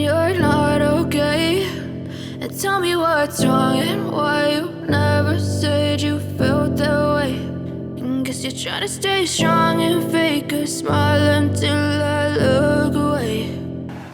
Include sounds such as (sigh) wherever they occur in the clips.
you're not okay? And tell me what's wrong and why you never said you felt way. To stay strong and fake a smile I look away.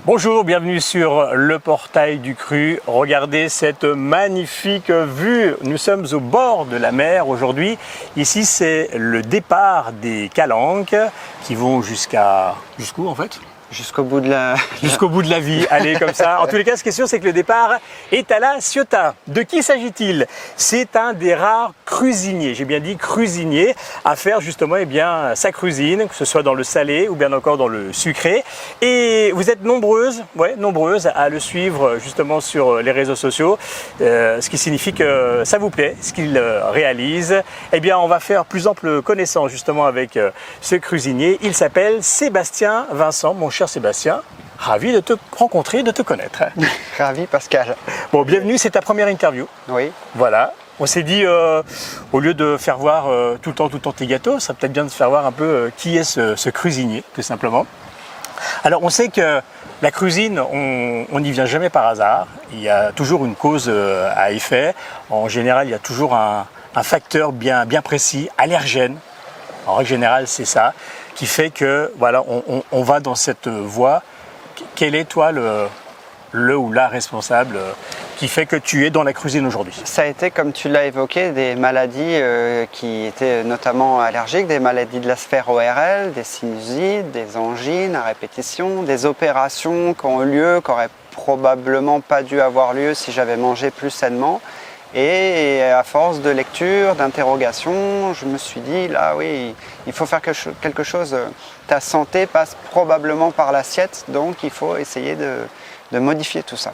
Bonjour, bienvenue sur le portail du cru. Regardez cette magnifique vue. Nous sommes au bord de la mer aujourd'hui. Ici, c'est le départ des calanques qui vont jusqu'à jusqu'où en fait? Jusqu'au bout de la. (laughs) Jusqu'au bout de la vie. Allez, comme ça. En tous les cas, ce qui est sûr, c'est que le départ est à la Ciotat. De qui s'agit-il? C'est un des rares cuisiniers, j'ai bien dit cuisinier, à faire justement eh bien, sa cuisine, que ce soit dans le salé ou bien encore dans le sucré. Et vous êtes nombreuses, ouais, nombreuses à le suivre justement sur les réseaux sociaux, euh, ce qui signifie que ça vous plaît, ce qu'il euh, réalise. Eh bien, on va faire plus ample connaissance justement avec euh, ce cuisinier. Il s'appelle Sébastien Vincent, mon cher Sébastien. Ravi de te rencontrer, de te connaître. (laughs) Ravi, Pascal. Bon, bienvenue, c'est ta première interview. Oui. Voilà. On s'est dit, euh, au lieu de faire voir euh, tout le temps, tout le temps tes gâteaux, ça serait peut-être bien de faire voir un peu euh, qui est ce, ce cuisinier, tout simplement. Alors, on sait que la cuisine, on n'y vient jamais par hasard. Il y a toujours une cause à effet. En général, il y a toujours un, un facteur bien, bien précis, allergène. En règle générale, c'est ça, qui fait que voilà, on, va dans cette voie. Quel est toi le, le ou la responsable euh, qui fait que tu es dans la cuisine aujourd'hui? Ça a été, comme tu l'as évoqué, des maladies euh, qui étaient notamment allergiques, des maladies de la sphère ORL, des sinusites, des angines à répétition, des opérations qui ont eu lieu, qui n'auraient probablement pas dû avoir lieu si j'avais mangé plus sainement. Et à force de lecture, d'interrogation, je me suis dit, là oui, il faut faire quelque cho- quelque chose. Ta santé passe probablement par l'assiette, donc il faut essayer de, de modifier tout ça.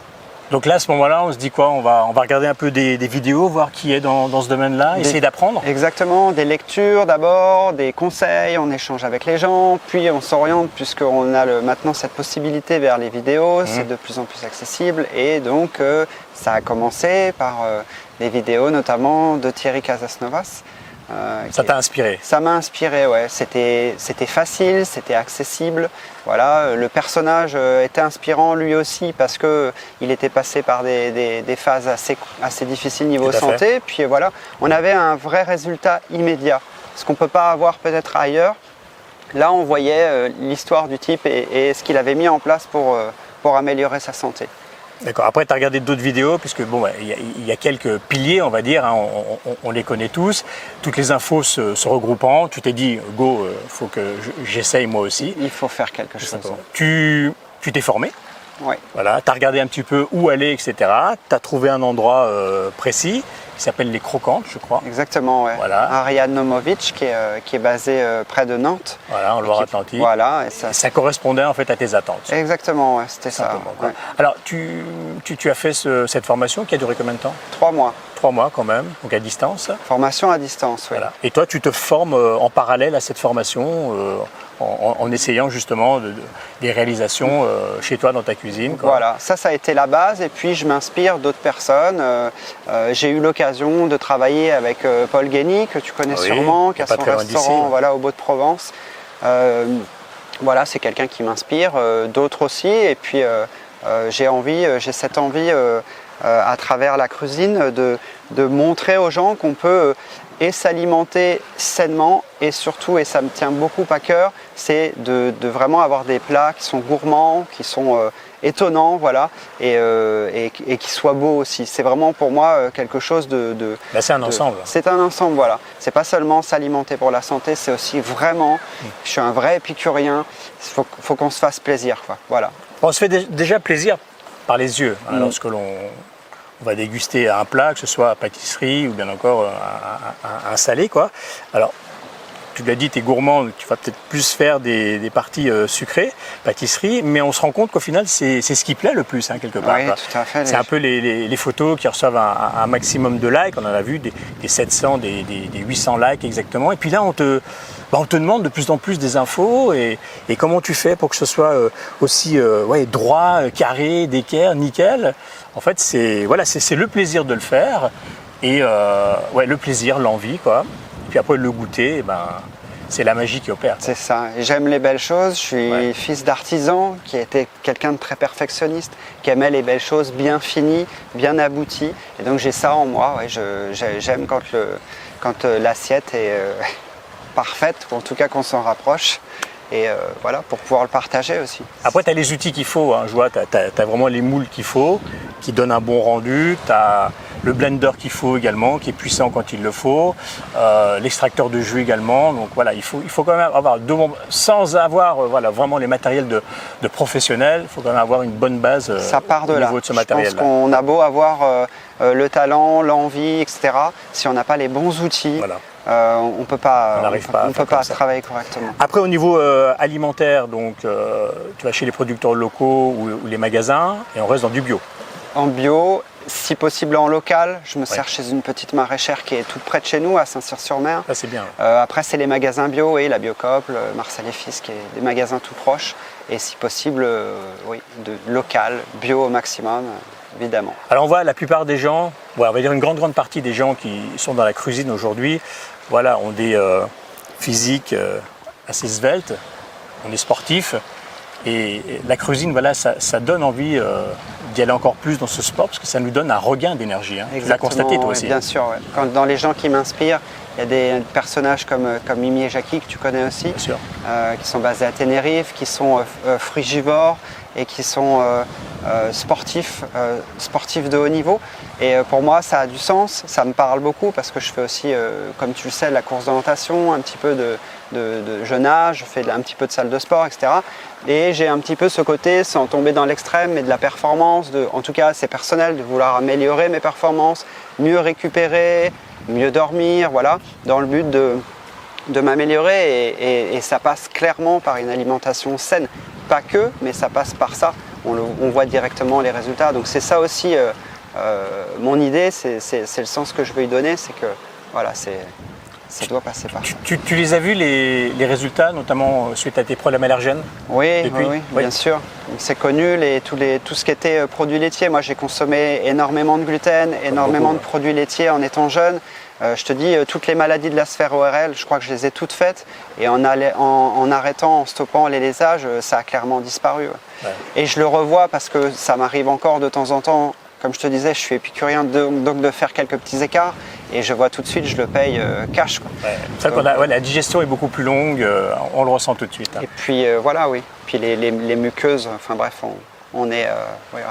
Donc là, à ce moment-là, on se dit quoi? On va, on va regarder un peu des, des vidéos, voir qui est dans, dans ce domaine-là, essayer d'apprendre. Exactement, des lectures d'abord, des conseils, on échange avec les gens, puis on s'oriente puisqu'on a le- maintenant cette possibilité vers les vidéos, c'est de plus en plus accessible et donc euh, ça a commencé par euh, des vidéos notamment de Thierry Casasnovas. Euh, Ça t'a inspiré? Ça m'a inspiré, ouais. C'était, c'était facile, c'était accessible. Voilà, euh, le personnage euh, était inspirant lui aussi parce que il était passé par des, des- des phases assez, assez difficiles niveau santé. Puis voilà, on avait un vrai résultat immédiat, ce qu'on peut pas avoir peut-être ailleurs. Là, on voyait l'histoire du type et, et ce qu'il avait mis en place pour, pour améliorer sa santé. D'accord. Après, tu as regardé d'autres vidéos, puisque bon, il y, a- il y a quelques piliers, on va dire, hein, on, on- on les connaît tous. Toutes les infos se, se regroupant, tu t'es dit, go, il faut que je- j'essaye moi aussi. Il faut faire quelque chose. Tu tu t'es formé, Ouais. voilà, tu as regardé un petit peu où aller, etc. Tu as trouvé un endroit euh, précis qui s'appelle les Croquantes, je crois. Exactement, ouais. Voilà. Ariane Nomovic, qui est, euh, qui est basé euh, près de Nantes. Voilà, en Loire-Atlantique. Voilà, et ça, Et ça correspondait en fait à tes attentes. Exactement, ouais, c'était ça. ouais. Alors, tu, tu, tu as fait ce- cette formation qui a duré combien de temps? Trois mois, Trois mois quand même, donc à distance. formation à distance. oui. Voilà. Et toi, tu te formes euh, en parallèle à cette formation, en, essayant justement de- de- des réalisations euh, chez toi dans ta cuisine. quoi. Voilà, ça, ça a été la base. Et puis, je m'inspire d'autres personnes. Euh, euh, J'ai eu l'occasion de travailler avec Paul Guény, que tu connais Oui, sûrement, qui a son restaurant voilà, au Beau de Provence. Voilà, c'est quelqu'un qui m'inspire, d'autres aussi. Et puis, j'ai envie, j'ai cette envie, à travers la cuisine, de, de montrer aux gens qu'on peut et s'alimenter sainement et surtout, et ça me tient beaucoup à cœur, c'est de, de vraiment avoir des plats qui sont gourmands, qui sont euh, étonnants, voilà, et, euh, et, et qui soient beaux aussi. C'est vraiment pour moi euh, quelque chose de, de, Là, c'est un ensemble. C'est un ensemble, voilà. C'est pas seulement s'alimenter pour la santé, c'est aussi vraiment. Je suis un vrai épicurien. Il faut, faut qu'on se fasse plaisir, quoi. Voilà. On se fait dé- déjà plaisir par les yeux hein, Mm. lorsque l'on on va déguster un plat, que ce soit à pâtisserie ou bien encore euh, un, un- un salé. Quoi. Alors, tu l'as dit, tu es gourmand, donc tu vas peut-être plus faire des, des parties euh, sucrées, pâtisserie, mais on se rend compte qu'au final, c'est ce qui plaît le plus, hein, quelque part. Oui, quoi. tout à fait. C'est un peu les, les- les photos qui reçoivent un, un maximum de likes. On en a vu des, des 700, des, des- des 800 likes exactement. Et puis là, on te, bah, on te demande de plus en plus des infos. Et, et comment tu fais pour que ce soit euh, aussi euh, ouais, droit, euh, carré, d'équerre, nickel En fait, c'est voilà, c'est le plaisir de le faire. Et euh, ouais, le plaisir, l'envie, quoi. Puis après, le goûter, eh ben, c'est la magie qui opère. C'est ça. J'aime les belles choses. Je suis Ouais. fils d'artisan qui était quelqu'un de très perfectionniste, qui aimait les belles choses bien finies, bien abouties. Et donc j'ai ça en moi. ouais. J'aime quand le- quand l'assiette est euh, parfaite, ou en tout cas qu'on s'en rapproche. Et euh, voilà, pour pouvoir le partager aussi. Après, tu as les outils qu'il faut. hein. Je vois, tu as, vraiment les moules qu'il faut, qui donnent un bon rendu. Tu as le blender qu'il faut également, qui est puissant quand il le faut. Euh, L'extracteur de jus également. Donc voilà, il faut, il faut quand même avoir deux bons- sans avoir euh, voilà, vraiment les matériels de, de professionnels. Il faut quand même avoir une bonne base Ça part de au là. niveau de ce Je pense matériel. qu'on a beau avoir le talent, l'envie, etc. Si on n'a pas les bons outils, Voilà. Euh, on peut pas, On n'arrive peut- pas on peut travailler correctement. Après, au niveau euh, alimentaire, donc, euh, tu vas chez les producteurs locaux ou, ou les magasins, et on reste dans du bio. En bio, si possible en local. Je me sers chez une petite maraîchère qui est toute près de chez nous, à Saint-Cyr-sur-Mer. C'est bien. Après, c'est les magasins bio, oui, la Biocop, le Marcel et Fils, qui est des magasins tout proches. Et si possible, oui, de local, bio au maximum, évidemment. Alors on voit la plupart des gens, ouais, on va dire une grande grande partie des gens qui sont dans la cuisine aujourd'hui, voilà, ont des euh, physiques euh, assez sveltes, on est sportif et et la cuisine, voilà, ça, ça donne envie euh, d'y aller encore plus dans ce sport parce que ça nous donne un regain d'énergie. Hein. Tu l'as constaté toi aussi. Bien sûr, ouais. Quand, dans les gens qui m'inspirent, il y a des personnages comme, comme Mimi et Jackie, que tu connais aussi, Bien sûr. qui sont basés à Tenerife, qui sont frugivores et qui sont euh, euh, sportifs, euh, sportifs de haut niveau. Et pour moi, ça a du sens, ça me parle beaucoup parce que je fais aussi, comme tu le sais, la course d'orientation, un petit peu de, jeune âge, je fais un petit peu de salle de sport, etc. Et j'ai un petit peu ce côté, sans tomber dans l'extrême, mais de la performance, en tout cas c'est personnel, de vouloir améliorer mes performances, mieux récupérer, mieux dormir, voilà, dans le but de, de m'améliorer et ça passe clairement par une alimentation saine. Pas que, mais ça passe par ça. On, le- on voit directement les résultats. Donc c'est ça aussi euh, euh, mon idée, c'est le sens que je veux y donner, c'est que voilà, c'est ça doit passer par Tu, ça. tu- tu les as vus les, les résultats, notamment euh, suite à tes problèmes allergènes Oui, Depuis oui, oui, Oui. bien sûr. C'est connu, les, tous les, tout ce qui était produits laitiers. Moi, j'ai consommé énormément de gluten, énormément beaucoup, de produits laitiers en étant jeune. Euh, je te dis, euh, toutes les maladies de la sphère ORL, je crois que je les ai toutes faites. Et en, allait- en, en arrêtant, en stoppant les laisages, euh, ça a clairement disparu. ouais. Ouais. Et je le revois parce que ça m'arrive encore de temps en temps. Comme je te disais, je suis épicurien, donc donc de faire quelques petits écarts. Et je vois tout de suite, je le paye euh, cash. quoi. Ouais. C'est vrai qu'on a- ouais, la digestion est beaucoup plus longue, euh, on le ressent tout de suite. hein. Et puis voilà, oui. Puis les, les- les muqueuses, enfin bref, on, on est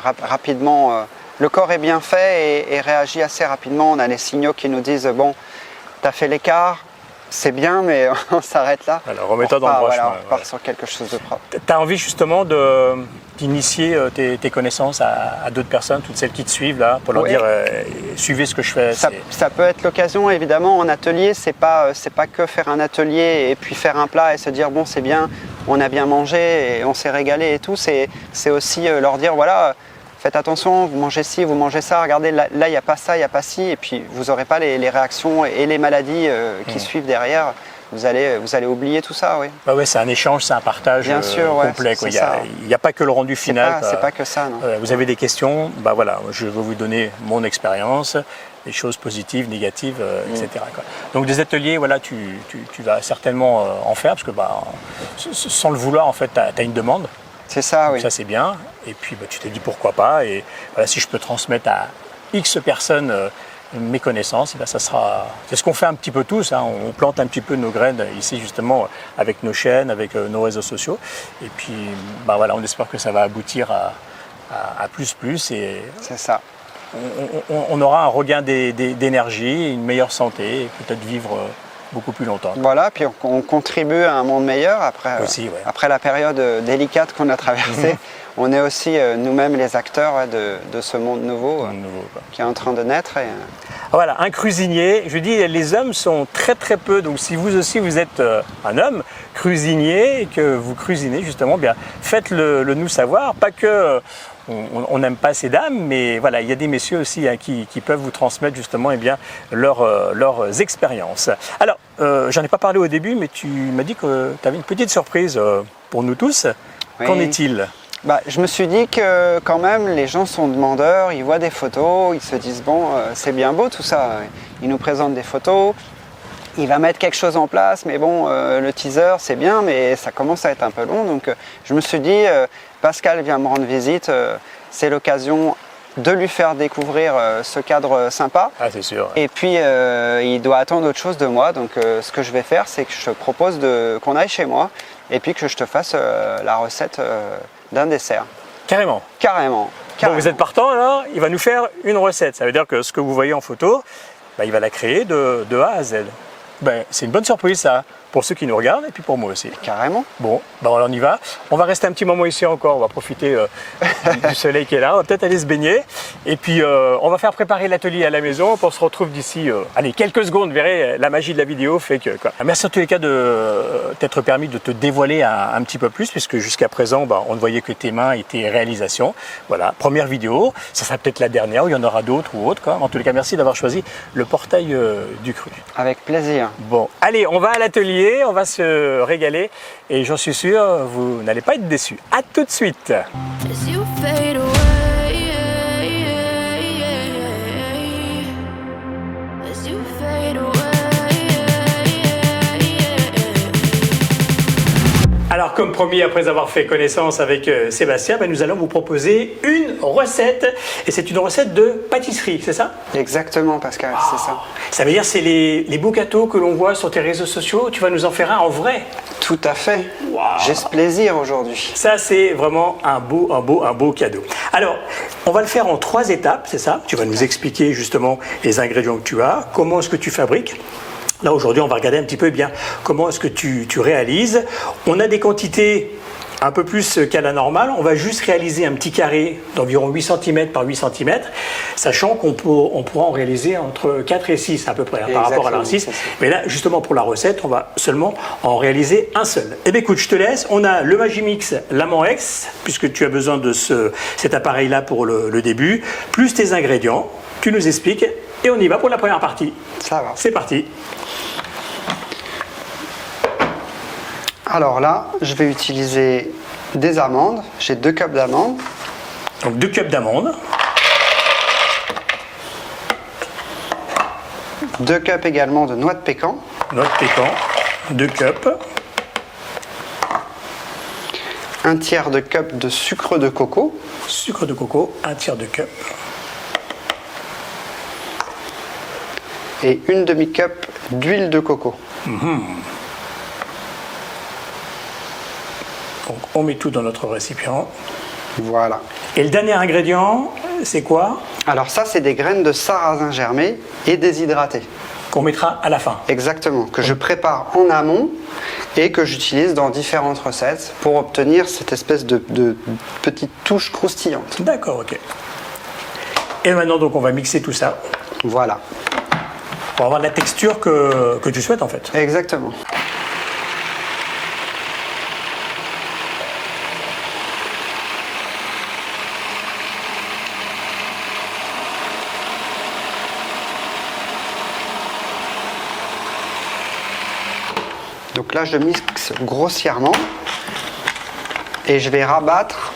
rap- rapidement. Le corps est bien fait et, et réagit assez rapidement. On a les signaux qui nous disent bon, t'as fait l'écart, c'est bien, mais (laughs) on s'arrête là. Alors, remets-toi dans le droit voilà, chemin, on voilà. sur quelque chose de propre. Tu as envie justement de- d'initier euh, tes, tes connaissances à, à d'autres personnes, toutes celles qui te suivent là, pour leur dire euh, suivez ce que je fais. Ça, peut être l'occasion, évidemment, en atelier, c'est pas, euh, c'est pas que faire un atelier et puis faire un plat et se dire bon c'est bien, on a bien mangé et on s'est régalé et tout. C'est, c'est aussi euh, leur dire voilà, faites attention, vous mangez ci, vous mangez ça, regardez là, il n'y a pas ça, il n'y a pas ci, et puis vous n'aurez pas les, les réactions et les maladies euh, qui Mm. suivent derrière. Vous allez, vous allez oublier tout ça, oui. Bah ouais, c'est un échange, c'est un partage Bien euh, sûr, ouais, complet. Il n'y a, pas que le rendu C'est final. pas, c'est pas que ça, non. Euh, vous avez des questions, bah voilà, je vais vous donner mon expérience, les choses positives, négatives, euh, etc. quoi. Donc des ateliers, voilà, tu, tu- tu vas certainement euh, en faire parce que bah, sans le vouloir, en fait, tu as, une demande. C'est ça, Donc oui. Ça, c'est bien. Et puis, bah, tu te dis pourquoi pas. Et voilà, si je peux transmettre à X personnes euh, mes connaissances, eh ben, ça sera. C'est ce qu'on fait un petit peu tous. hein. On plante un petit peu nos graines ici, justement, avec nos chaînes, avec euh, nos réseaux sociaux. Et puis, bah, voilà, on espère que ça va aboutir à, à- à plus, plus. Et C'est ça. on, on- on aura un regain d'é- d'é- d'énergie, une meilleure santé et peut-être vivre euh, beaucoup plus longtemps. Voilà, puis on, on contribue à un monde meilleur après, euh, Aussi, ouais. après la période euh, délicate qu'on a traversée. (laughs) on est aussi euh, nous-mêmes les acteurs ouais, de, de ce monde nouveau euh, qui est en train de naître. Et, euh, Voilà, un cuisinier. Je dis, les hommes sont très très peu. Donc, si vous aussi vous êtes un homme cuisinier et que vous cuisinez justement, bien faites-le le nous savoir. Pas que on n'aime pas ces dames, mais voilà, il y a des messieurs aussi hein, qui, qui peuvent vous transmettre justement, eh bien, leurs euh, leurs expériences. Alors, euh, j'en ai pas parlé au début, mais tu m'as dit que tu avais une petite surprise euh, pour nous tous. Oui. Qu'en est-il? Bah, je me suis dit que quand même les gens sont demandeurs, ils voient des photos, ils se disent bon euh, c'est bien beau tout ça. Ils nous présentent des photos, il va mettre quelque chose en place, mais bon, euh, le teaser c'est bien, mais ça commence à être un peu long. Donc euh, je me suis dit, euh, Pascal vient me rendre visite, c'est l'occasion de lui faire découvrir ce cadre sympa. Ah, c'est sûr. Et puis il doit attendre autre chose de moi. Donc ce que je vais faire, c'est que je te propose de- qu'on aille chez moi et puis que je te fasse la recette d'un dessert. Carrément. Carrément. Bon, carrément. vous êtes partant alors Il va nous faire une recette. Ça veut dire que ce que vous voyez en photo, bah, il va la créer de, de A à Z. Ben, c'est une bonne surprise ça, pour ceux qui nous regardent et puis pour moi aussi. Carrément. Bon, ben on y va. On va rester un petit moment ici encore, on va profiter euh, du- soleil qui est là, on va peut-être aller se baigner. Et puis euh, on va faire préparer l'atelier à la maison, on se retrouve d'ici, euh, allez, quelques secondes, vous verrez, la magie de la vidéo fait que... Quoi. Merci en tous les cas de t'être permis de te dévoiler un, un petit peu plus, puisque jusqu'à présent, ben, on ne voyait que tes mains et tes réalisations. Voilà, première vidéo, ça sera peut-être la dernière, ou il y en aura d'autres ou autres. Quoi. En tous les cas, merci d'avoir choisi le portail du cru. Avec plaisir. Bon, allez, on va à l'atelier, on va se régaler et j'en suis sûr, vous n'allez pas être déçus. À tout de suite. Alors, comme promis, après avoir fait connaissance avec euh, Sébastien, ben, nous allons vous proposer une recette. Et c'est une recette de pâtisserie, c'est ça? Exactement, Pascal, c'est ça. Ça veut dire c'est les, les beaux gâteaux que l'on voit sur tes réseaux sociaux. Tu vas nous en faire un en vrai. Tout à fait. J'ai ce plaisir aujourd'hui. Ça, c'est vraiment un beau, un beau, un beau cadeau. Alors, on va le faire en trois étapes, c'est ça? Tu vas nous expliquer justement les ingrédients que tu as, comment est-ce que tu fabriques. Là, aujourd'hui, on va regarder un petit peu eh bien comment est-ce que tu, tu réalises. On a des quantités un peu plus qu'à la normale. On va juste réaliser un petit carré d'environ 8 cm par 8 cm, sachant qu'on pour- on pourra en réaliser entre 4 et 6 à peu près hein, par rapport à la Exactement, 6. c'est ça. Mais là, justement, pour la recette, on va seulement en réaliser un seul. Eh bien, écoute, je te laisse. On a le Magimix Lamant X, puisque tu as besoin de ce, cet appareil-là pour le, le début, plus tes ingrédients. Tu nous expliques et on y va pour la première partie. Ça va. C'est parti. Alors là, je vais utiliser des amandes. J'ai deux cups d'amandes. Donc, deux cups d'amandes, Deux cups également de noix de pécan. noix de pécan, deux cups, Un tiers de cup de sucre de coco. sucre de coco, un tiers de cup, Et une demi-cup d'huile de coco. Donc, on met tout dans notre récipient. Voilà. Et le dernier ingrédient, c'est quoi? Alors ça, c'est des graines de sarrasin germé et déshydratées. Qu'on mettra à la fin. Exactement, que je prépare en amont et que j'utilise dans différentes recettes pour obtenir cette espèce de, de petite touche croustillante. D'accord, ok. Et maintenant, donc, on va mixer tout ça Voilà, pour avoir la texture que, que tu souhaites en fait. exactement. Donc là, je mixe grossièrement et je vais rabattre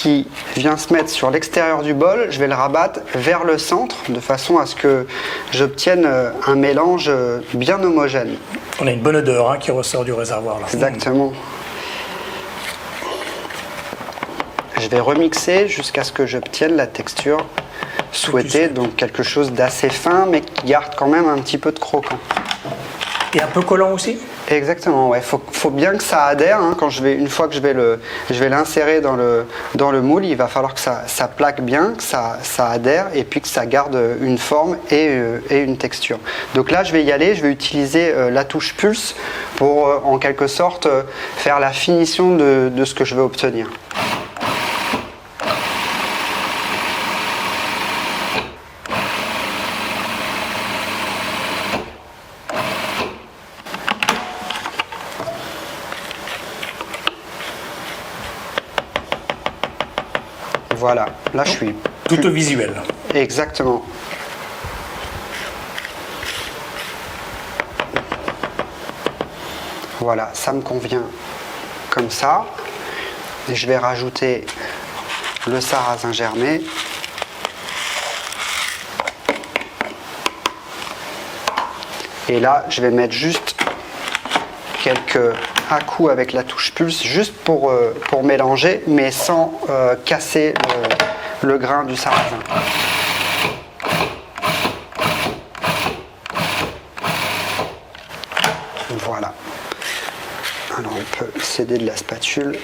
qui vient se mettre sur l'extérieur du bol, je vais le rabattre vers le centre de façon à ce que j'obtienne euh, un mélange euh, bien homogène. On a une bonne odeur hein, qui ressort du réservoir là. Exactement. Je vais remixer jusqu'à ce que j'obtienne la texture souhaitée, donc quelque chose d'assez fin mais qui garde quand même un petit peu de croquant. Et un peu collant aussi? Exactement, ouais. Faut, bien que ça adhère. hein, quand je vais, une fois que je vais le, je vais l'insérer dans le, dans le moule, il va falloir que ça, ça plaque bien, que ça, ça adhère et puis que ça garde une forme et, euh, et une texture. Donc là, je vais y aller. Je vais utiliser euh, la touche pulse pour, euh, en quelque sorte, faire la finition de, de ce que je veux obtenir. Voilà, là je suis Tout au visuel. Exactement. Voilà, ça me convient comme ça. Et je vais rajouter le sarrasin germé. Et là, je vais mettre juste quelques à-coups avec la touche pulse, juste pour, euh, pour mélanger, mais sans euh, casser le, le grain du sarrasin. Voilà. Alors on peut s'aider de la spatule.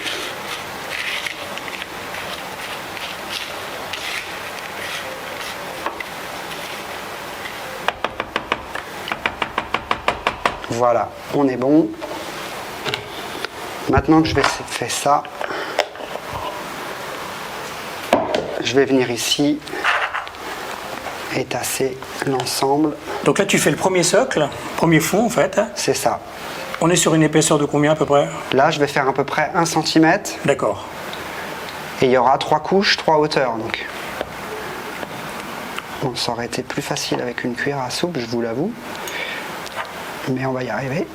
Voilà, on est bon. Maintenant que je vais faire ça, je vais venir ici et tasser l'ensemble. Donc là, tu fais le premier socle, premier fond en fait. hein. C'est ça. On est sur une épaisseur de combien à peu près? Là, je vais faire à peu près 1 cm D'accord. et il y aura trois couches, trois hauteurs. Donc. Bon, ça aurait été plus facile avec une cuillère à soupe, je vous l'avoue. Mais on va y arriver.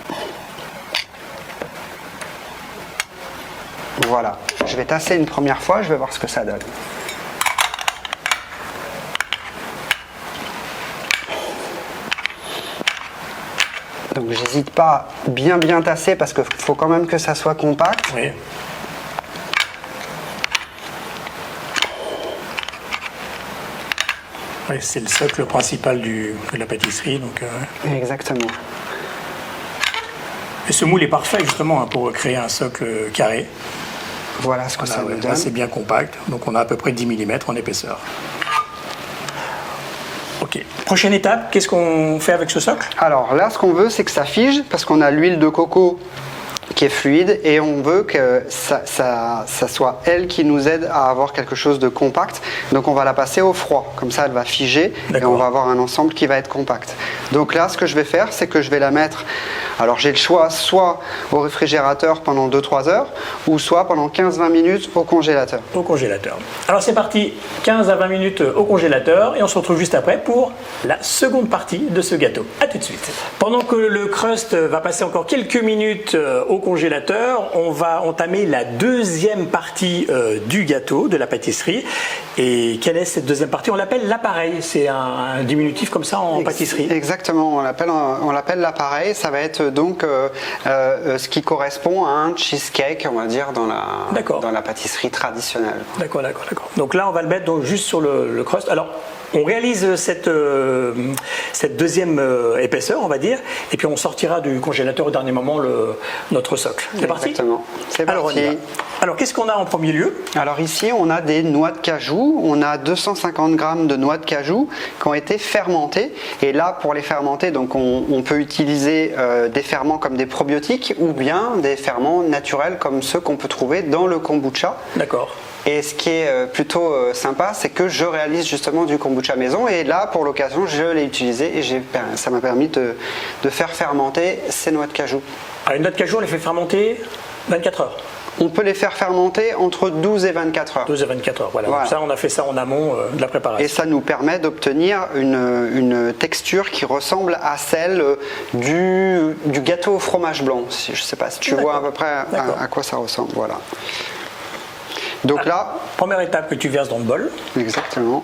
Voilà. Je vais tasser une première fois, je vais voir ce que ça donne. Donc j'hésite pas à bien bien tasser parce qu'il faut quand même que ça soit compact. Oui. Oui, c'est le socle principal du- de la pâtisserie. Donc, euh, Exactement. Et ce moule est parfait justement hein, pour créer un socle carré. Voilà ce que ça ouais, nous là, donne. c'est bien compact. Donc on a à peu près 10 mm en épaisseur. Prochaine étape, qu'est-ce qu'on fait avec ce socle? Alors là, ce qu'on veut, c'est que ça fige parce qu'on a l'huile de coco qui est fluide et on veut que ça, ça- ça soit elle qui nous aide à avoir quelque chose de compact. Donc on va la passer au froid, comme ça elle va figer et on va avoir un ensemble qui va être compact. Donc là, ce que je vais faire, c'est que je vais la mettre. Alors j'ai le choix soit au réfrigérateur pendant 2-3 heures ou soit pendant 15-20 minutes au congélateur. Au congélateur. Alors c'est parti, 15 à 20 minutes au congélateur et on se retrouve juste après pour la seconde partie de ce gâteau. A tout de suite. Pendant que le crust va passer encore quelques minutes euh, au congélateur, on va entamer la deuxième partie euh, du gâteau, de la pâtisserie. Et quelle est cette deuxième partie? On l'appelle l'appareil. C'est un, un diminutif comme ça en Ex- pâtisserie. Exactement, on l'appelle on l'appelle l'appareil. Ça va être donc euh, euh, ce qui correspond à un cheesecake, on va dire dans la dans la pâtisserie traditionnelle. D'accord, d'accord, d'accord. Donc là, on va le mettre donc juste sur le, le crust. Alors, on réalise cette, euh, cette deuxième euh, épaisseur, on va dire, et puis on sortira du congélateur au dernier moment le, notre socle. C'est parti? Exactement. C'est Alors, on y parti. va. Alors, qu'est-ce qu'on a en premier lieu? Alors ici, on a des noix de cajou. On a 250 grammes de noix de cajou qui ont été fermentées. Et là, pour les fermenter, donc on, on peut utiliser euh, des ferments comme des probiotiques ou bien des ferments naturels comme ceux qu'on peut trouver dans le kombucha. D'accord. Et ce qui est euh, plutôt euh, sympa, c'est que je réalise justement du kombucha maison. Et là, pour l'occasion, je l'ai utilisé et ça m'a permis de, de faire fermenter ces noix de cajou. Alors, une noix de cajou, on les fait fermenter 24 heures. On peut les faire fermenter entre 12 et 24 heures. 12 à 24 heures, voilà. Ça, on a fait ça en amont euh, de la Et préparation. ça nous permet d'obtenir une, une texture qui ressemble à celle du, du gâteau au fromage blanc. Je ne sais pas si tu vois à peu près à, à quoi ça ressemble. Voilà. Donc là, Première étape que tu verses dans le bol. exactement.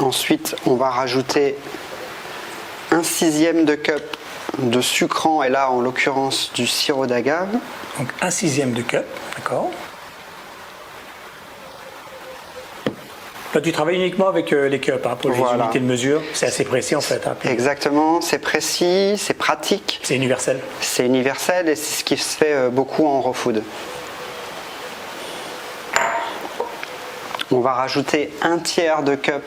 Ensuite, on va rajouter un sixième de cup de sucrant, et là en l'occurrence du sirop d'agave. Donc un sixième de cup, d'accord. Là, tu travailles uniquement avec euh, les cups hein, pour les Voilà. unités de mesure. C'est assez précis en fait. hein. Exactement, c'est précis, c'est pratique, C'est universel. c'est universel et c'est ce qui se fait euh, beaucoup en raw food. On va rajouter un tiers de cup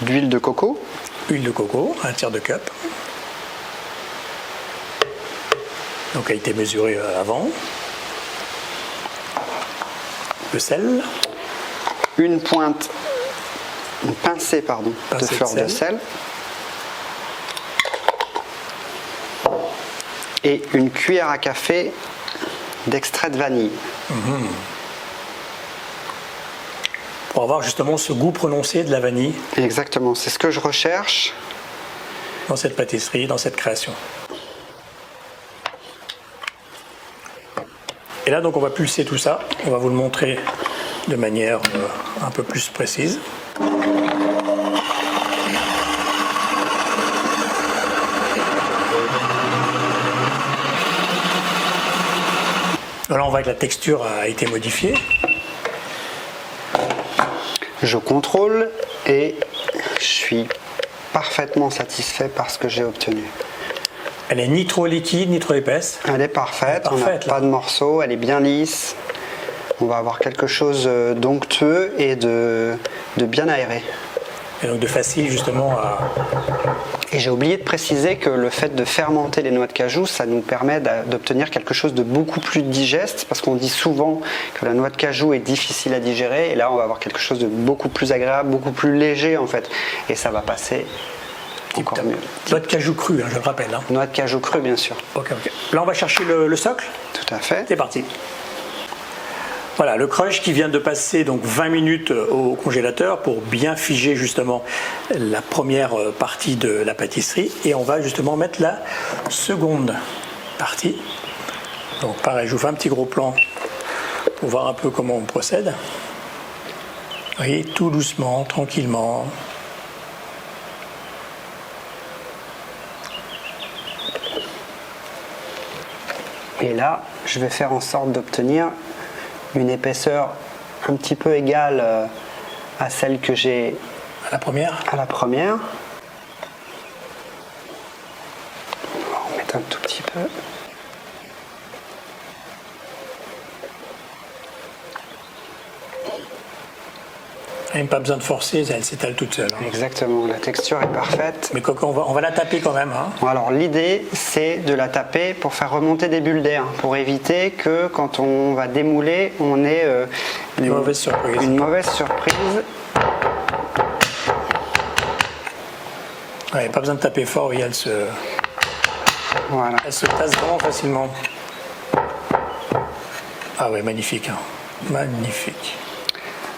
d'huile de coco. Huile de coco, un tiers de cup. Donc a été mesuré euh, avant. Le sel, une pointe, une pincée pardon, Pincée de fleur de sel. sel et une cuillère à café d'extrait de vanille. pour avoir justement ce goût prononcé de la vanille Exactement, c'est ce que je recherche. dans cette pâtisserie, dans cette création. Et là, donc, on va pulser tout ça. On va vous le montrer de manière euh, un peu plus précise. Là, on voit que la texture a été modifiée. Je contrôle et je suis parfaitement satisfait par ce que j'ai obtenu. Elle est ni trop liquide, ni trop épaisse. Elle est parfaite, Elle est on n'a parfaite, pas de morceaux, elle est bien lisse. On va avoir quelque chose euh, d'onctueux et de, de bien aéré. Et donc de facile, justement, à, Et j'ai oublié de préciser que le fait de fermenter les noix de cajou, ça nous permet d'obtenir quelque chose de beaucoup plus digeste, parce qu'on dit souvent que la noix de cajou est difficile à digérer, et là on va avoir quelque chose de beaucoup plus agréable, beaucoup plus léger en fait, et ça va passer encore mieux. noix de cajou cru, hein, je le rappelle. hein. Noix de cajou crue bien sûr, Ok, ok. Là, on va chercher le, le socle. tout à fait. C'est parti. Voilà, le crush qui vient de passer donc 20 minutes au congélateur pour bien figer justement la première euh, partie de la pâtisserie et on va justement mettre la seconde partie. Donc pareil, je vous fais un petit gros plan pour voir un peu comment on procède. Vous voyez, tout doucement, tranquillement. Et là, je vais faire en sorte d'obtenir une épaisseur un petit peu égale euh, à celle que j'ai À la première, à la première. On va en mettre un tout petit peu. Même pas besoin de forcer, elle s'étale toute seule. hein. Exactement, la texture est parfaite. Mais on va, on va la taper quand même. hein. Bon, alors l'idée c'est de la taper pour faire remonter des bulles d'air, pour éviter que quand on va démouler, on ait euh, Une mauvaise surprise. une mauvaise surprise. Ouais, pas besoin de taper fort, oui, elle se, Voilà. elle se tasse vraiment facilement. Ah ouais, magnifique. hein. Magnifique.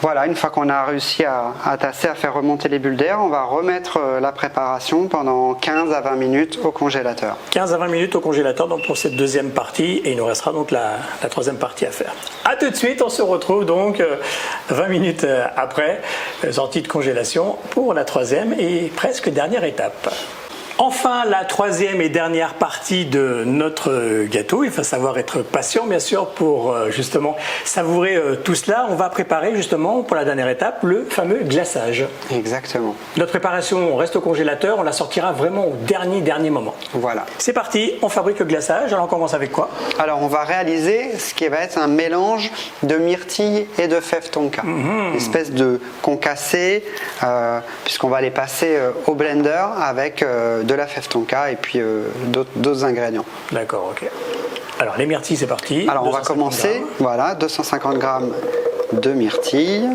Voilà, une fois qu'on a réussi à, tasser, à faire remonter les bulles d'air, on va remettre euh, la préparation pendant 15 à 20 minutes au congélateur. 15 à 20 minutes au congélateur donc pour cette deuxième partie et il nous restera donc la, la troisième partie à faire. A tout de suite, on se retrouve donc euh, 20 minutes euh, après, euh, sortie de congélation pour la troisième et presque dernière étape. Enfin, la troisième et dernière partie de notre gâteau. Il faut savoir être patient, bien sûr, pour euh, justement savourer euh, tout cela. On va préparer justement pour la dernière étape le fameux glaçage. Exactement. Notre préparation on reste au congélateur, on la sortira vraiment au dernier dernier moment. Voilà. C'est parti, on fabrique le glaçage. Alors on commence avec quoi? Alors on va réaliser ce qui va être un mélange de myrtille et de fève tonka. Une espèce de concassé, euh, puisqu'on va les passer euh, au blender avec euh, de la fève tonka et puis euh, d'autres ingrédients. D'accord, ok. Alors les myrtilles, c'est parti. Alors on va 250 commencer, grammes. voilà, 250 grammes de myrtille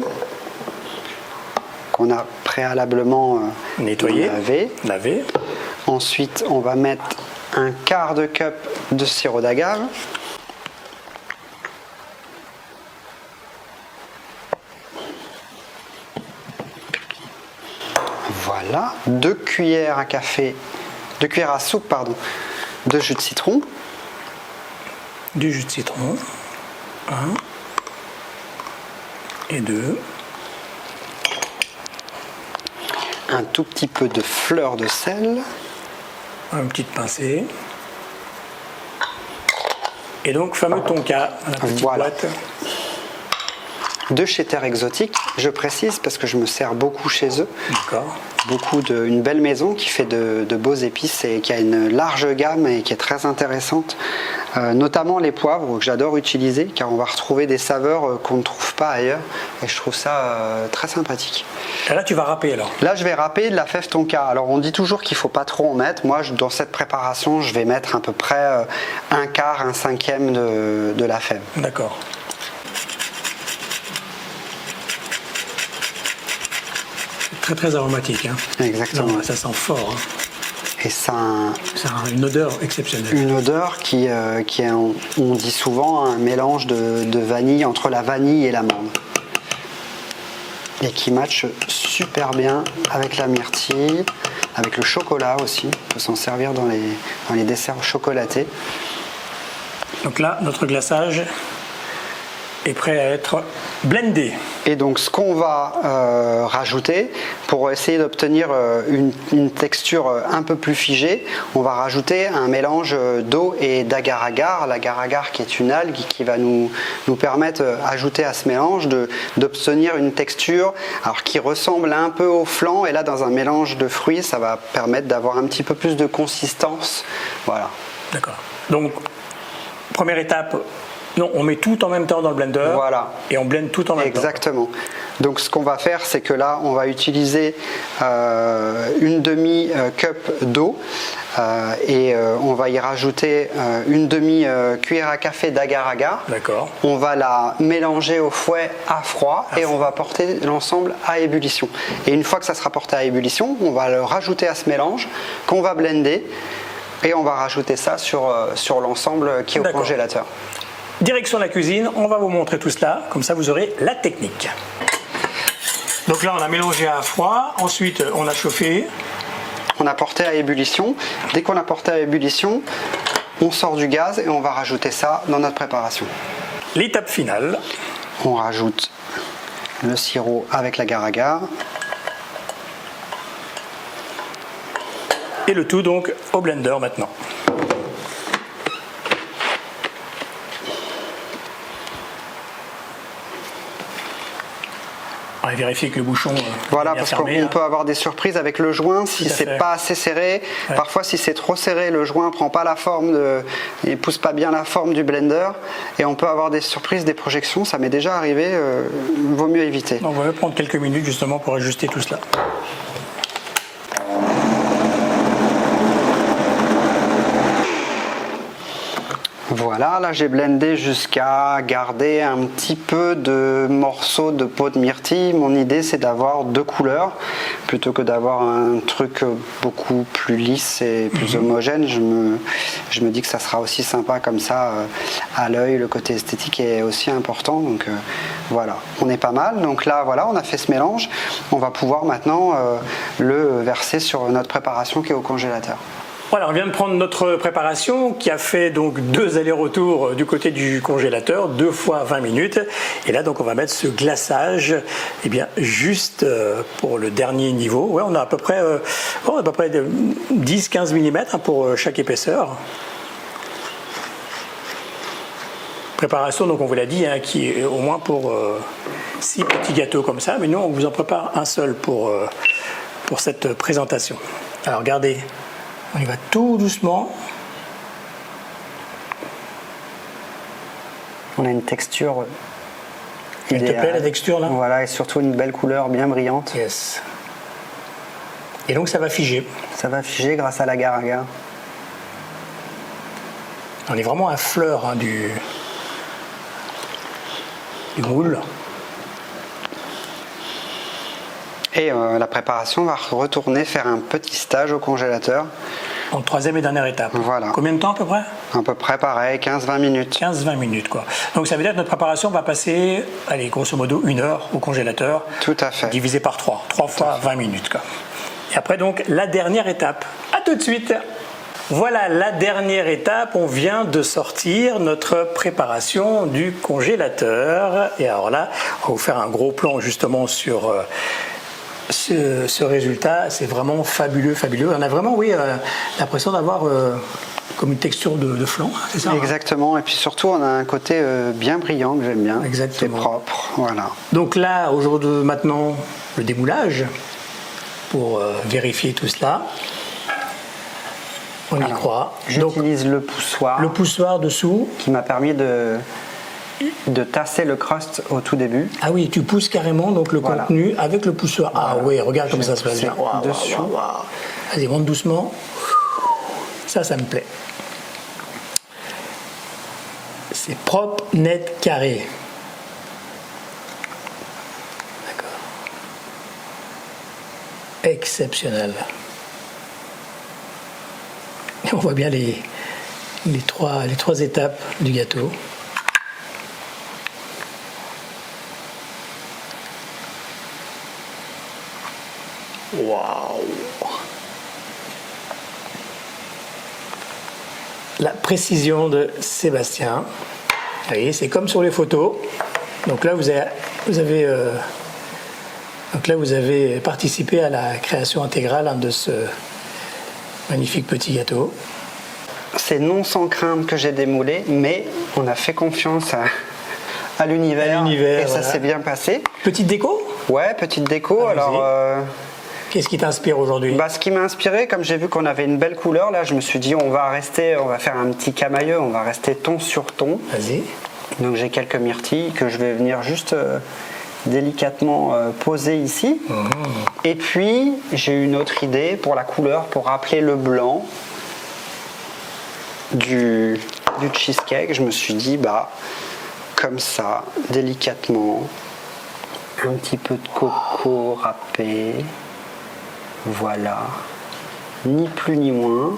qu'on a préalablement euh, Nettoyer. lavé. Laver. Ensuite, on va mettre un quart de cup de sirop d'agave. Voilà, deux cuillères à café, deux cuillères à soupe, pardon, de jus de citron. Du jus de citron. Un. Et deux. un tout petit peu de fleur de sel, Une petite pincée. Et donc, fameux tonka, la petite Voilà. boîte. De chez Terre Exotique. Je précise parce que je me sers beaucoup chez eux. D'accord. Beaucoup de, une belle maison qui fait de, de beaux épices et qui a une large gamme et qui est très intéressante. Euh, notamment les poivres que j'adore utiliser car on va retrouver des saveurs euh, qu'on ne trouve pas ailleurs et je trouve ça euh, très sympathique. Et là, tu vas râper alors. Là, je vais râper de la fève tonka. Alors, on dit toujours qu'il faut pas trop en mettre. Moi, je- dans cette préparation, je vais mettre à peu près euh, un quart, un cinquième de, de la fève. D'accord. Très très aromatique. Hein. Exactement. Non, ça sent fort. hein. Et ça a un- Ça a une odeur exceptionnelle. une odeur qui, euh, qui est, on, on dit souvent, un mélange de, de vanille entre la vanille et l'amande. Et qui matche super bien avec la myrtille, avec le chocolat aussi. On peut s'en servir dans les, dans les desserts chocolatés. Donc là, notre glaçage est prêt à être blendé. Et donc ce qu'on va euh, rajouter pour essayer d'obtenir euh, une, une texture euh, un peu plus figée, on va rajouter un mélange d'eau et d'agar-agar. L'agar-agar qui est une algue qui va nous, nous permettre, ajouter à ce mélange, d'obtenir une texture alors, qui ressemble un peu au flan. Et là, dans un mélange de fruits, ça va permettre d'avoir un petit peu plus de consistance. Voilà. D'accord. Donc, première étape, non, on met tout en même temps dans le blender. Voilà. Et on blende tout en même temps. Exactement. Donc ce qu'on va faire, c'est que là, on va utiliser euh, une demi-cup d'eau euh, et euh, on va y rajouter euh, une demi-cuillère à café d'agar-agar. D'accord. On va la mélanger au fouet à froid À et froid. on va porter l'ensemble à ébullition. Et une fois que ça sera porté à ébullition, on va le rajouter à ce mélange qu'on va blender et on va rajouter ça sur, euh, sur l'ensemble qui est au congélateur. Direction la cuisine, on va vous montrer tout cela, comme ça vous aurez la technique. Donc là, on a mélangé à froid, ensuite on a chauffé. On a porté à ébullition. Dès qu'on a porté à ébullition, on sort du gaz et on va rajouter ça dans notre préparation. L'étape finale, On rajoute le sirop avec l'agar-agar. et le tout donc au blender maintenant. Vérifier que le bouchon euh, Voilà, parce qu'on hein. peut avoir des surprises avec le joint si c'est pas assez serré. Ouais. Parfois, si c'est trop serré, le joint prend pas la forme, de, il pousse pas bien la forme du blender, et on peut avoir des surprises, des projections. Ça m'est déjà arrivé. euh, vaut mieux éviter. On va prendre quelques minutes justement pour ajuster tout cela. Voilà, là j'ai blendé jusqu'à garder un petit peu de morceaux de peau de myrtille. Mon idée c'est d'avoir deux couleurs plutôt que d'avoir un truc beaucoup plus lisse et plus homogène. Je me, je me dis que ça sera aussi sympa comme ça euh, à l'œil. Le côté esthétique est aussi important. Donc euh, voilà, on est pas mal. Donc là voilà, on a fait ce mélange. On va pouvoir maintenant euh, le verser sur notre préparation qui est au congélateur. Voilà, on vient de prendre notre préparation qui a fait donc deux allers-retours euh, du côté du congélateur, deux fois 20 minutes. Et là, donc, on va mettre ce glaçage, eh bien, juste euh, pour le dernier niveau. Ouais, on a à peu près, euh, oh, près de 10-15 mm pour euh, chaque épaisseur. Préparation, donc on vous l'a dit, hein, qui est au moins pour euh, six petits gâteaux comme ça. Mais nous, on vous en prépare un seul pour, pour cette présentation. Alors, regardez. On y va tout doucement. On a une texture. Elle te idéale. plaît, la texture, là? Voilà, et surtout une belle couleur bien brillante. Yes. Et donc ça va figer. Ça va figer grâce à l'agar-agar. On est vraiment à fleur hein, du, du moule. Et euh, la préparation va retourner faire un petit stage au congélateur. En troisième et dernière étape. Voilà. Combien de temps à peu près? À peu près pareil, 15-20 minutes. 15-20 minutes quoi. Donc ça veut dire que notre préparation va passer, allez, grosso modo une heure au congélateur. Tout à fait. Divisé par 3. 3 fois 20 minutes quoi. Et après donc la dernière étape. À tout de suite voilà la dernière étape, on vient de sortir notre préparation du congélateur. Et alors là, on va vous faire un gros plan justement sur euh, ce, ce résultat. C'est vraiment fabuleux, fabuleux. On a vraiment, oui, euh, l'impression d'avoir euh, comme une texture de, de flan, c'est ça hein Exactement. Et puis surtout, on a un côté euh, bien brillant que j'aime bien. Exactement. C'est propre. Voilà. Donc là, aujourd'hui, maintenant, le démoulage pour euh, vérifier tout cela. On y croit. J'utilise le poussoir le poussoir dessous. qui m'a permis de, de tasser le crust au tout début. Ah oui, tu pousses carrément donc le Voilà. contenu avec le poussoir. Ah oui, regarde comme ça se passe bien. Waouh, dessus. Vas-y, monte doucement. Ça, ça me plaît. C'est propre, net, carré. D'accord. Exceptionnel. Et on voit bien les, les, trois, les trois étapes du gâteau. Waouh La précision de Sébastien. Vous voyez, c'est comme sur les photos. Donc là, vous avez, vous avez, euh, donc là, vous avez participé à la création intégrale hein, de ce magnifique petit gâteau. C'est non sans crainte que j'ai démoulé, mais on a fait confiance à, à l'univers. Et ça s'est bien passé. Petite déco? Ouais, petite déco. Alors, euh, Qu'est-ce qui t'inspire aujourd'hui bah, ce qui m'a inspiré, comme j'ai vu qu'on avait une belle couleur, là, je me suis dit, on va rester, on va faire un petit camailleux, on va rester ton sur ton. Vas-y. Donc j'ai quelques myrtilles que je vais venir juste euh, délicatement euh, poser ici. Et puis j'ai une autre idée pour la couleur, pour rappeler le blanc du, du cheesecake. Je me suis dit, bah, comme ça, délicatement, un petit peu de coco râpé. Voilà. Ni plus ni moins.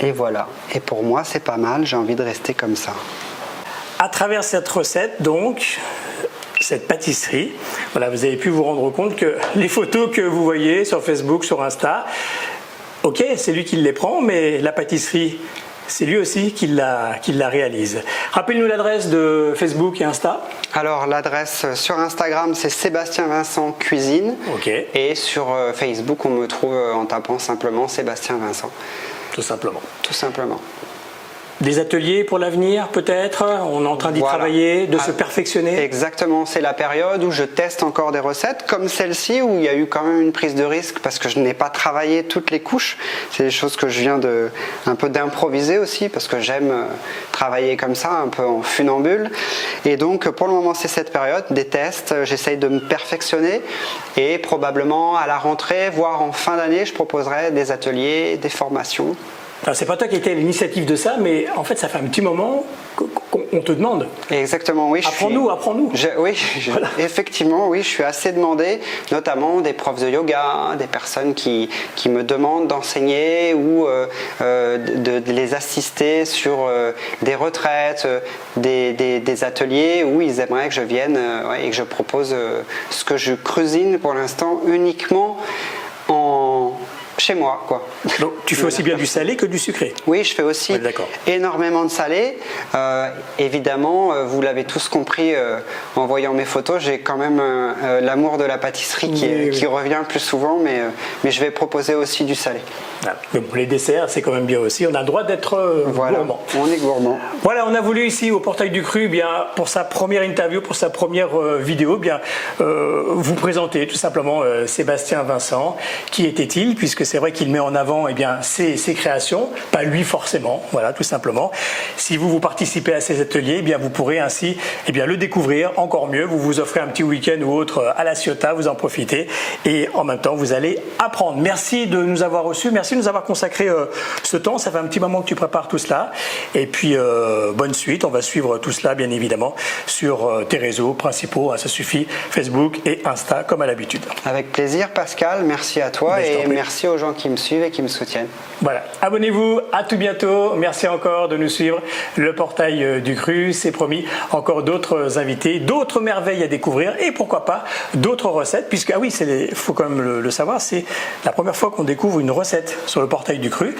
Et voilà. Et pour moi, c'est pas mal. J'ai envie de rester comme ça. À travers cette recette, donc, cette pâtisserie, voilà, vous avez pu vous rendre compte que (laughs) les photos que vous voyez sur Facebook, sur Insta, ok, c'est lui qui les prend, mais la pâtisserie, c'est lui aussi qui la, qui la réalise. Rappelle-nous l'adresse de Facebook et Insta. Alors l'adresse sur Instagram c'est Sébastien Vincent Cuisine et sur euh, Facebook on me trouve euh, en tapant simplement Sébastien Vincent, Tout simplement. tout simplement. Des ateliers pour l'avenir, peut-être? On est en train d'y Voilà. travailler, de se Ah, perfectionner? Exactement, c'est la période où je teste encore des recettes comme celle-ci où il y a eu quand même une prise de risque parce que je n'ai pas travaillé toutes les couches. C'est des choses que je viens de un peu d'improviser aussi parce que j'aime euh, travailler comme ça, un peu en funambule. Et donc pour le moment c'est cette période des tests. J'essaye de me perfectionner et probablement à la rentrée, voire en fin d'année, je proposerai des ateliers, des formations. C'est pas toi qui étais à l'initiative de ça, mais en fait, ça fait un petit moment qu'on te demande. Exactement, oui. Apprends-nous, suis- apprends-nous. Je- oui, je- effectivement, oui, je suis assez demandé, notamment des profs de yoga, des personnes qui, qui me demandent d'enseigner ou euh, euh, de, de les assister sur euh, des retraites, des, des- des ateliers où ils aimeraient que je vienne ouais, et que je propose ce que je cuisine pour l'instant uniquement en chez moi, quoi. Donc, tu fais aussi bien du salé que du sucré. Oui, je fais aussi Ouais, énormément de salé. Euh, évidemment, euh, vous l'avez tous compris euh, en voyant mes photos, j'ai quand même euh, l'amour de la pâtisserie qui, Oui, est- oui. qui revient plus souvent, mais, mais je vais proposer aussi du salé. Voilà. Les desserts, c'est quand même bien aussi. On a le droit d'être Voilà, gourmand. on est gourmand. Voilà, on a voulu ici au Portail du Cru, eh bien pour sa première interview, pour sa première vidéo, eh bien vous présenter tout simplement Sébastien Vincent. Qui était-il? Puisque c'est vrai qu'il met en avant eh bien ses, ses créations, pas lui forcément. Voilà, tout simplement. Si vous vous participez à ces ateliers, eh bien vous pourrez ainsi eh bien le découvrir encore mieux. Vous vous offrez un petit week-end ou autre euh, à la Ciotat, vous en profitez et en même temps vous allez apprendre. Merci de nous avoir reçus, merci de nous avoir consacré euh, ce temps. Ça fait un petit moment que tu prépares tout cela. Et puis euh, bonne suite. On va suivre tout cela bien évidemment sur euh, tes réseaux principaux. hein, ça suffit Facebook et Insta comme à l'habitude. Avec plaisir, Pascal. Merci à toi Ben, et merci aux gens qui me suivent et qui me soutiennent. Voilà, abonnez-vous, à tout bientôt. Merci encore de nous suivre. Le portail euh, du cru, c'est promis. Encore d'autres invités, d'autres merveilles à découvrir et pourquoi pas d'autres recettes. Puisque, ah oui, il faut quand même le, le savoir, c'est la première fois qu'on découvre une recette sur le portail du cru.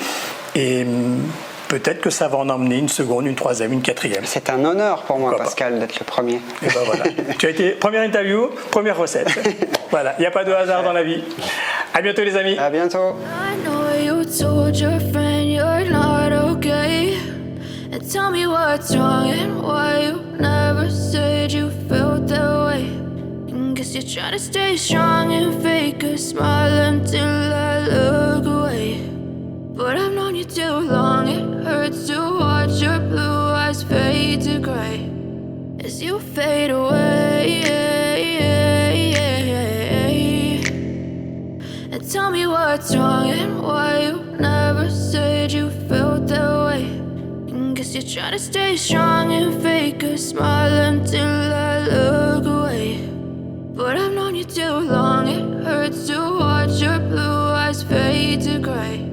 Et hum, peut-être que ça va en emmener une seconde, une troisième, une quatrième. C'est un honneur pour moi, Pourquoi. Pascal, d'être le premier. Et ben voilà. (laughs) tu as été première interview, première recette. (laughs) voilà, il n'y a pas de hasard dans la vie. À bientôt les amis. À bientôt. I know you told your friend you're not okay. And tell me what's wrong and why you never said you felt that way. And guess you're trying to stay strong and fake a smile until I look away. But I've known you too long, it hurts to watch your blue eyes fade to gray as you fade away. Tell me what's wrong and why you never said you felt that way. And guess you're trying to stay strong and fake a smile until I look away. But I've known you too long, it hurts to watch your blue eyes fade to gray.